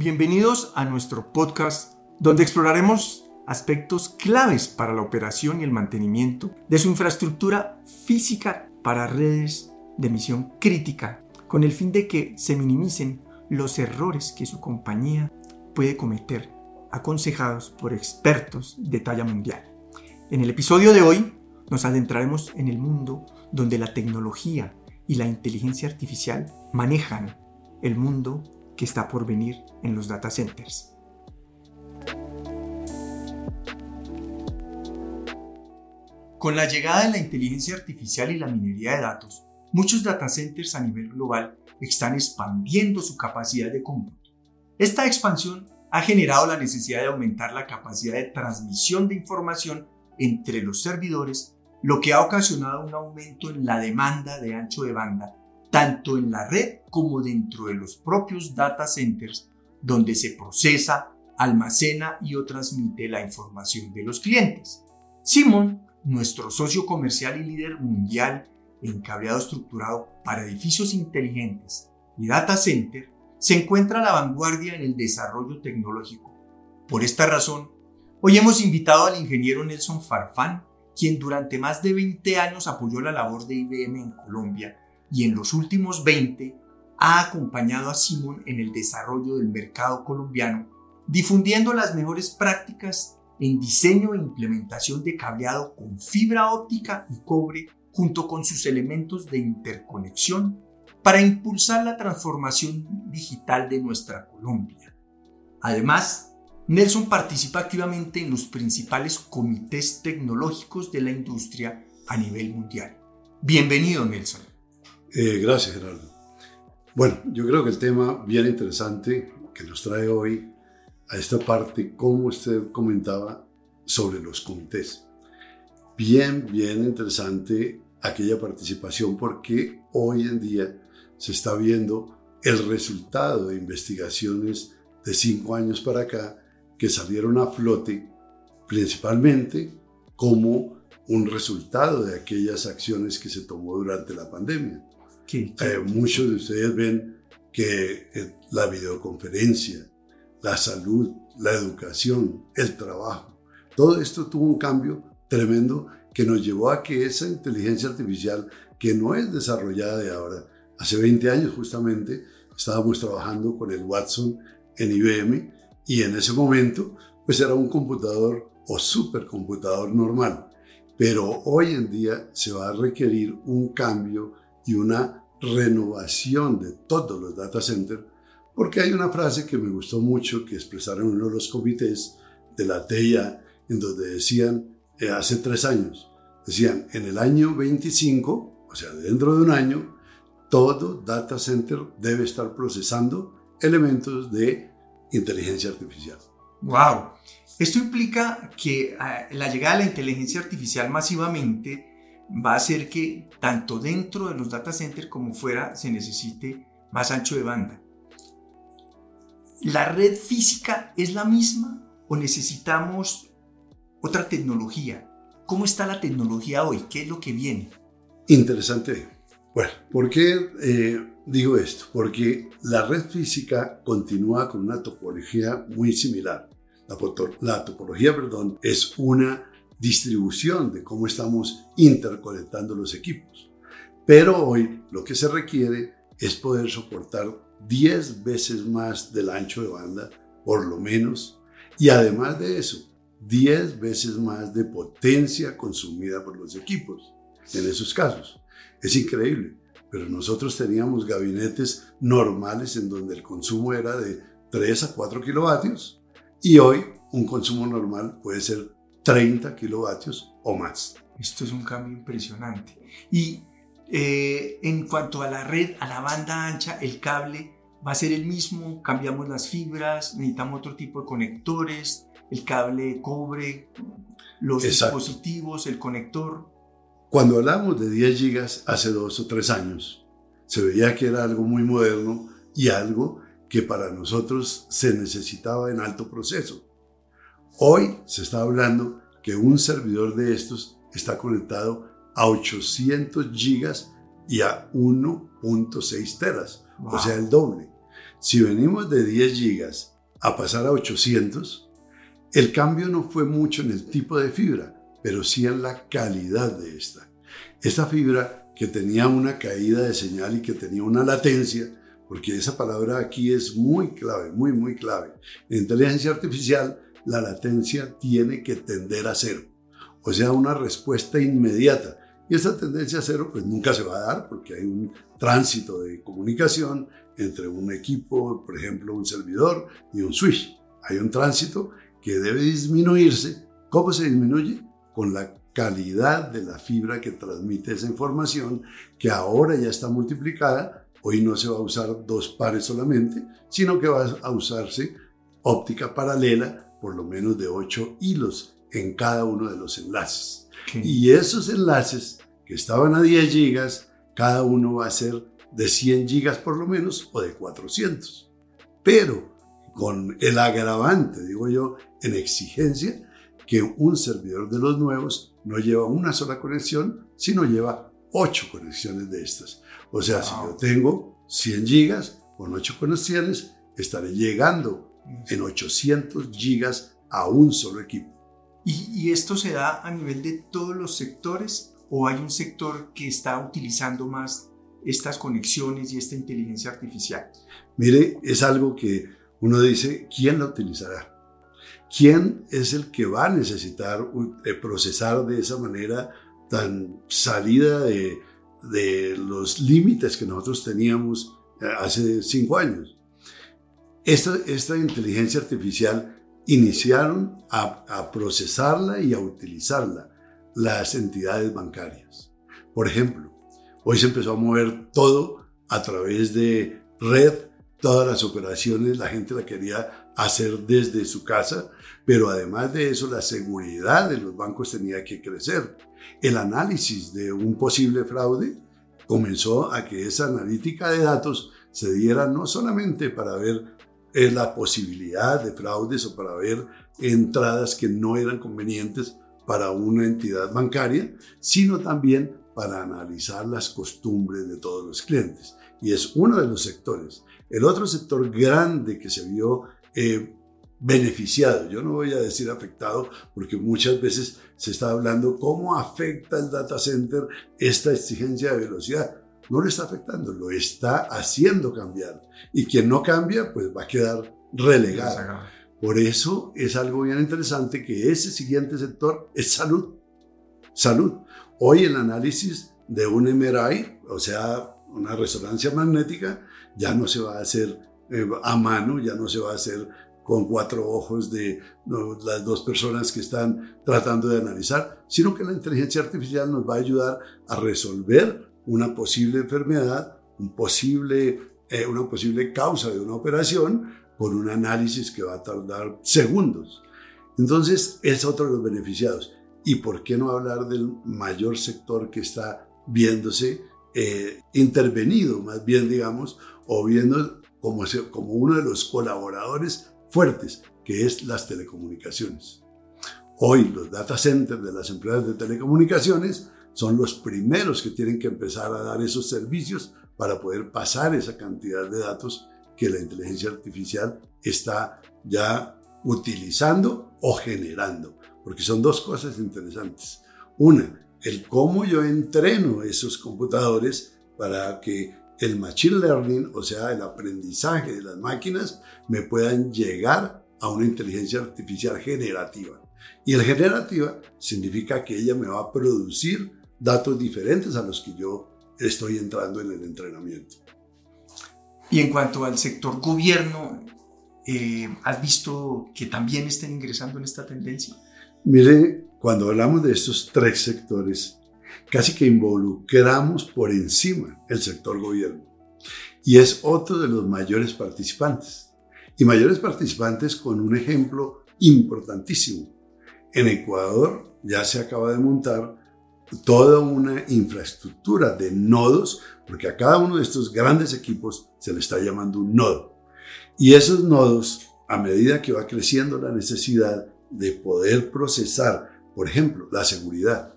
Bienvenidos a nuestro podcast donde exploraremos aspectos claves para la operación y el mantenimiento de su infraestructura física para redes de misión crítica, con el fin de que se minimicen los errores que su compañía puede cometer, aconsejados por expertos de talla mundial. En el episodio de hoy nos adentraremos en el mundo donde la tecnología y la inteligencia artificial manejan el mundo que está por venir en los data centers. Con la llegada de la inteligencia artificial y la minería de datos, muchos data centers a nivel global están expandiendo su capacidad de cómputo. Esta expansión ha generado la necesidad de aumentar la capacidad de transmisión de información entre los servidores, lo que ha ocasionado un aumento en la demanda de ancho de banda, tanto en la red como dentro de los propios data centers, donde se procesa, almacena y o transmite la información de los clientes. Simon, nuestro socio comercial y líder mundial en cableado estructurado para edificios inteligentes y data center, se encuentra a la vanguardia en el desarrollo tecnológico. Por esta razón, hoy hemos invitado al ingeniero Nelson Farfán, quien durante más de 20 años apoyó la labor de IBM en Colombia y en los últimos 20 ha acompañado a Simon en el desarrollo del mercado colombiano, difundiendo las mejores prácticas en diseño e implementación de cableado con fibra óptica y cobre junto con sus elementos de interconexión para impulsar la transformación digital de nuestra Colombia. Además, Nelson participa activamente en los principales comités tecnológicos de la industria a nivel mundial. Bienvenido, Nelson. Eh, gracias, Gerardo. Bueno, yo creo que el tema bien interesante que nos trae hoy a esta parte, como usted comentaba, sobre los comités. Bien, bien interesante aquella participación porque hoy en día se está viendo el resultado de investigaciones de cinco años para acá que salieron a flote principalmente como un resultado de aquellas acciones que se tomó durante la pandemia. Eh, muchos de ustedes ven que eh, la videoconferencia, la salud, la educación, el trabajo, todo esto tuvo un cambio tremendo que nos llevó a que esa inteligencia artificial, que no es desarrollada de ahora, Hace 20 años justamente estábamos trabajando con el Watson en IBM y en ese momento pues era un computador o supercomputador normal. Pero hoy en día se va a requerir un cambio y una renovación de todos los data centers porque hay una frase que me gustó mucho que expresaron uno de los comités de la TIA en donde decían eh, hace tres años, decían en el año 25, o sea, dentro de un año, todo data center debe estar procesando elementos de inteligencia artificial. ¡Wow! Esto implica que ah, la llegada de la inteligencia artificial masivamente va a hacer que tanto dentro de los data centers como fuera se necesite más ancho de banda. ¿La red física es la misma o necesitamos otra tecnología? ¿Cómo está la tecnología hoy? ¿Qué es lo que viene? Interesante bueno, ¿por qué eh, digo esto? Porque la red física continúa con una topología muy similar. La, la topología, perdón, es una distribución de cómo estamos interconectando los equipos. Pero hoy lo que se requiere es poder soportar 10 veces más del ancho de banda, por lo menos, y además de eso, 10 veces más de potencia consumida por los equipos en esos casos. Es increíble, pero nosotros teníamos gabinetes normales en donde el consumo era de 3 a 4 kilovatios y hoy un consumo normal puede ser 30 kilovatios o más. Esto es un cambio impresionante. Y eh, en cuanto a la red, a la banda ancha, el cable va a ser el mismo, cambiamos las fibras, necesitamos otro tipo de conectores, el cable cobre, los dispositivos, el conector. Cuando hablamos de 10 gigas hace dos o tres años, se veía que era algo muy moderno y algo que para nosotros se necesitaba en alto proceso. Hoy se está hablando que un servidor de estos está conectado a 800 gigas y a 1.6 teras, o sea, el doble. Si venimos de 10 gigas a pasar a 800, el cambio no fue mucho en el tipo de fibra, pero sí en la calidad de esta. Esta fibra que tenía una caída de señal y que tenía una latencia, porque esa palabra aquí es muy clave, muy, muy clave. En inteligencia artificial, la latencia tiene que tender a cero, o sea, una respuesta inmediata. Y esa tendencia a cero pues nunca se va a dar porque hay un tránsito de comunicación entre un equipo, por ejemplo, un servidor y un switch. Hay un tránsito que debe disminuirse. ¿Cómo se disminuye? Con la calidad de la fibra que transmite esa información, que ahora ya está multiplicada. Hoy no se va a usar dos pares solamente, sino que va a usarse óptica paralela, por lo menos de 8 hilos en cada uno de los enlaces. Y esos enlaces que estaban a 10 gigas, cada uno va a ser de 100 gigas por lo menos o de 400. Pero con el agravante, digo yo, en exigencia, que un servidor de los nuevos no lleva una sola conexión, sino lleva 8 conexiones de estas. O sea, si yo tengo 100 gigas con 8 conexiones, estaré llegando en 800 gigas a un solo equipo. ¿Y, esto se da a nivel de todos los sectores o hay un sector que está utilizando más estas conexiones y esta inteligencia artificial? Mire, es algo que uno dice, ¿quién la utilizará? ¿Quién es el que va a necesitar eh, procesar de esa manera tan salida de, de los límites que nosotros teníamos eh, hace cinco años? Esta, esta inteligencia artificial iniciaron a, procesarla y a utilizarla las entidades bancarias. Por ejemplo, hoy se empezó a mover todo a través de red, todas las operaciones la gente la quería hacer desde su casa, pero además de eso la seguridad de los bancos tenía que crecer. El análisis de un posible fraude comenzó a que esa analítica de datos se diera no solamente para ver es la posibilidad de fraudes o para ver entradas que no eran convenientes para una entidad bancaria, sino también para analizar las costumbres de todos los clientes. Y es uno de los sectores. El otro sector grande que se vio eh, beneficiado, yo no voy a decir afectado, porque muchas veces se está hablando cómo afecta el data center esta exigencia de velocidad no le está afectando, lo está haciendo cambiar. Y quien no cambia, pues va a quedar relegado. Por eso es algo bien interesante que ese siguiente sector es salud. Salud. Hoy el análisis de un MRI, o sea, una resonancia magnética, ya no se va a hacer eh, a mano, ya no se va a hacer con cuatro ojos de las dos personas que están tratando de analizar, sino que la inteligencia artificial nos va a ayudar a resolver una posible enfermedad, un posible, eh, una posible causa de una operación con un análisis que va a tardar segundos. Entonces es otro de los beneficiados. ¿Y por qué no hablar del mayor sector que está viéndose eh, intervenido, más bien digamos, o viendo como, como uno de los colaboradores fuertes, que es las telecomunicaciones? Hoy los data centers de las empresas de telecomunicaciones son los primeros que tienen que empezar a dar esos servicios para poder pasar esa cantidad de datos que la inteligencia artificial está ya utilizando o generando. Porque son dos cosas interesantes. Una, el cómo yo entreno esos computadores para que el machine learning, o sea, el aprendizaje de las máquinas, me puedan llegar a una inteligencia artificial generativa. Y el generativa significa que ella me va a producir datos diferentes a los que yo estoy entrando en el entrenamiento. Y en cuanto al sector gobierno, eh, ¿has visto que también estén ingresando en esta tendencia? Mire, cuando hablamos de estos tres sectores, casi que involucramos por encima el sector gobierno. Y es otro de los mayores participantes. Y mayores participantes con un ejemplo importantísimo. En Ecuador ya se acaba de montar toda una infraestructura de nodos, porque a cada uno de estos grandes equipos se le está llamando un nodo. Y esos nodos, a medida que va creciendo la necesidad de poder procesar, por ejemplo, la seguridad,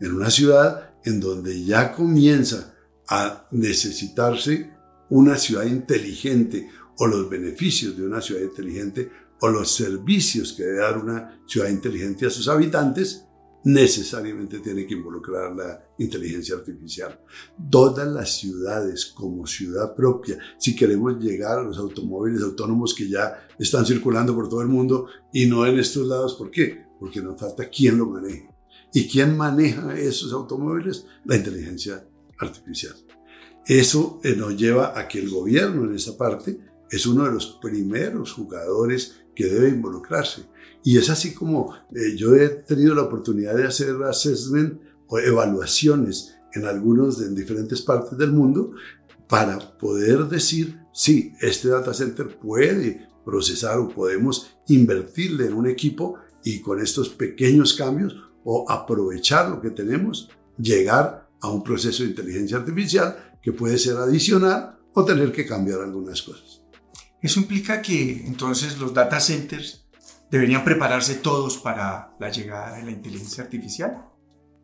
en una ciudad en donde ya comienza a necesitarse una ciudad inteligente o los beneficios de una ciudad inteligente o los servicios que debe dar una ciudad inteligente a sus habitantes, necesariamente tiene que involucrar la inteligencia artificial. Todas las ciudades como ciudad propia, si queremos llegar a los automóviles autónomos que ya están circulando por todo el mundo y no en estos lados, ¿por qué? Porque nos falta quién lo maneje. ¿Y quién maneja esos automóviles? La inteligencia artificial. Eso eh, nos lleva a que el gobierno en esta parte es uno de los primeros jugadores que debe involucrarse. Y es así como eh, yo he tenido la oportunidad de hacer assessment o evaluaciones en algunos, en diferentes partes del mundo, para poder decir, sí, este data center puede procesar o podemos invertirle en un equipo y con estos pequeños cambios o aprovechar lo que tenemos, llegar a un proceso de inteligencia artificial que puede ser adicional o tener que cambiar algunas cosas. Eso implica que entonces los data centers deberían prepararse todos para la llegada de la inteligencia artificial.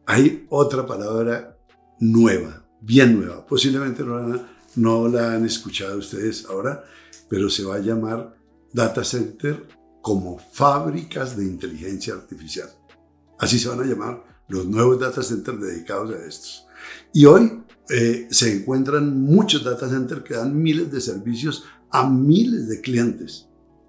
Hay otra palabra nueva, bien nueva, posiblemente no la, no la han escuchado ustedes ahora, pero se va a llamar data center como fábricas de inteligencia artificial. Así se van a llamar los nuevos data centers dedicados a estos. Y hoy eh, se encuentran muchos data centers que dan miles de servicios a miles de clientes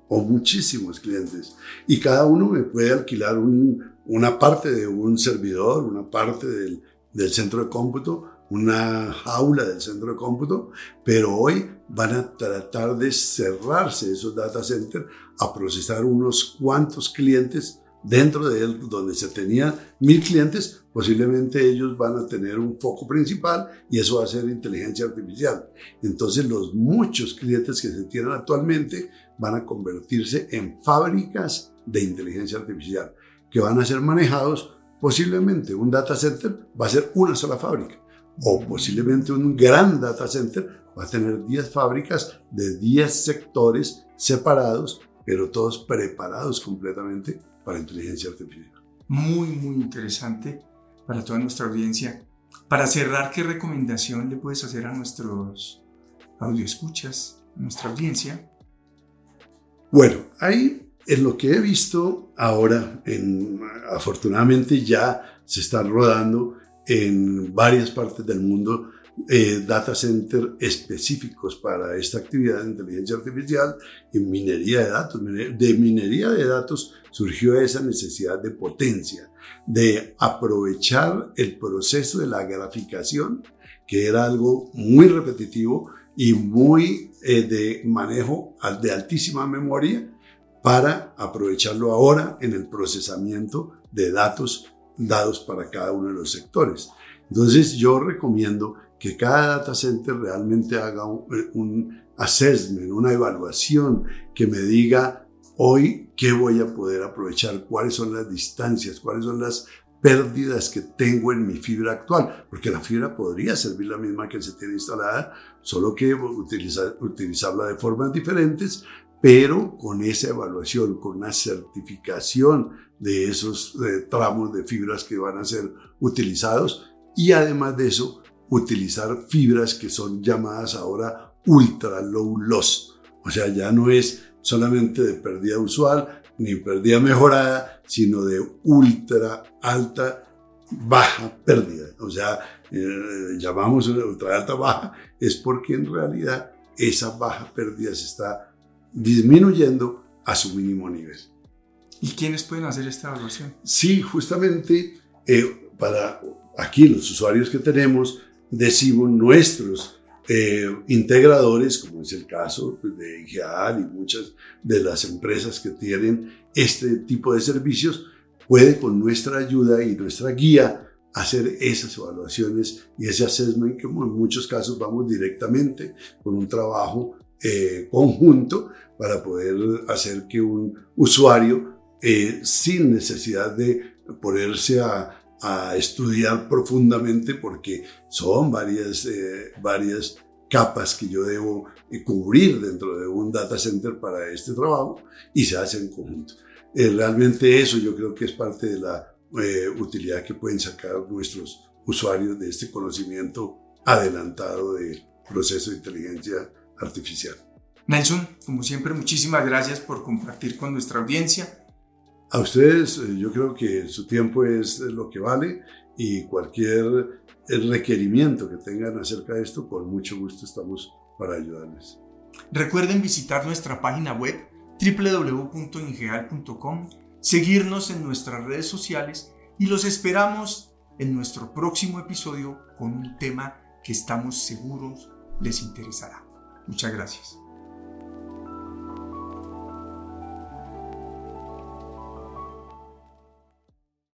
o muchísimos clientes. Y cada uno me puede alquilar una parte de un servidor, una parte del, del centro de cómputo, una jaula del centro de cómputo, pero hoy van a tratar de cerrarse esos data centers a procesar unos cuantos clientes dentro de él, donde se tenían mil clientes, posiblemente ellos van a tener un foco principal y eso va a ser inteligencia artificial. Entonces los muchos clientes que se tienen actualmente van a convertirse en fábricas de inteligencia artificial que van a ser manejados posiblemente un data center va a ser una sola fábrica o posiblemente un gran data center va a tener 10 fábricas de 10 sectores separados, pero todos preparados completamente para inteligencia artificial. Muy, muy interesante para toda nuestra audiencia. Para cerrar, ¿qué recomendación le puedes hacer a nuestros escuchas, a nuestra audiencia? Bueno, ahí en lo que he visto ahora, en, afortunadamente ya se está rodando en varias partes del mundo eh, data center específicos para esta actividad de inteligencia artificial y minería de datos. De minería de datos surgió esa necesidad de potencia, de aprovechar el proceso de la graficación, que era algo muy repetitivo y muy eh, de manejo de altísima memoria, para aprovecharlo ahora en el procesamiento de datos dados para cada uno de los sectores. Entonces yo recomiendo que cada data center realmente haga un, assessment, una evaluación que me diga hoy qué voy a poder aprovechar, cuáles son las distancias, cuáles son las pérdidas que tengo en mi fibra actual, porque la fibra podría servir la misma que se tiene instalada, solo que utilizar, utilizarla de formas diferentes, pero con esa evaluación, con una certificación de esos tramos de fibras que van a ser utilizados y además de eso, utilizar fibras que son llamadas ahora ultra low loss. O sea, ya no es solamente de pérdida usual ni pérdida mejorada, sino de ultra alta baja pérdida. O sea, eh, llamamos ultra alta baja, es porque en realidad esa baja pérdida se está disminuyendo a su mínimo nivel. ¿Y quiénes pueden hacer esta evaluación? Sí, justamente eh, para aquí los usuarios que tenemos, decimos nuestros eh, integradores, como es el caso de IGEAL y muchas de las empresas que tienen este tipo de servicios, puede con nuestra ayuda y nuestra guía hacer esas evaluaciones y ese assessment que en muchos casos vamos directamente con un trabajo eh, conjunto para poder hacer que un usuario eh, sin necesidad de ponerse a, a estudiar profundamente porque son varias, eh, varias capas que yo debo eh, cubrir dentro de un data center para este trabajo y se hace en conjunto. Eh, realmente eso yo creo que es parte de la utilidad que pueden sacar nuestros usuarios de este conocimiento adelantado del proceso de inteligencia artificial. Nelson, como siempre, muchísimas gracias por compartir con nuestra audiencia. A ustedes, eh, yo creo que su tiempo es lo que vale y cualquier requerimiento que tengan acerca de esto, con mucho gusto estamos para ayudarles. Recuerden visitar nuestra página web www.ingeal.com, seguirnos en nuestras redes sociales y los esperamos en nuestro próximo episodio con un tema que estamos seguros les interesará. Muchas gracias.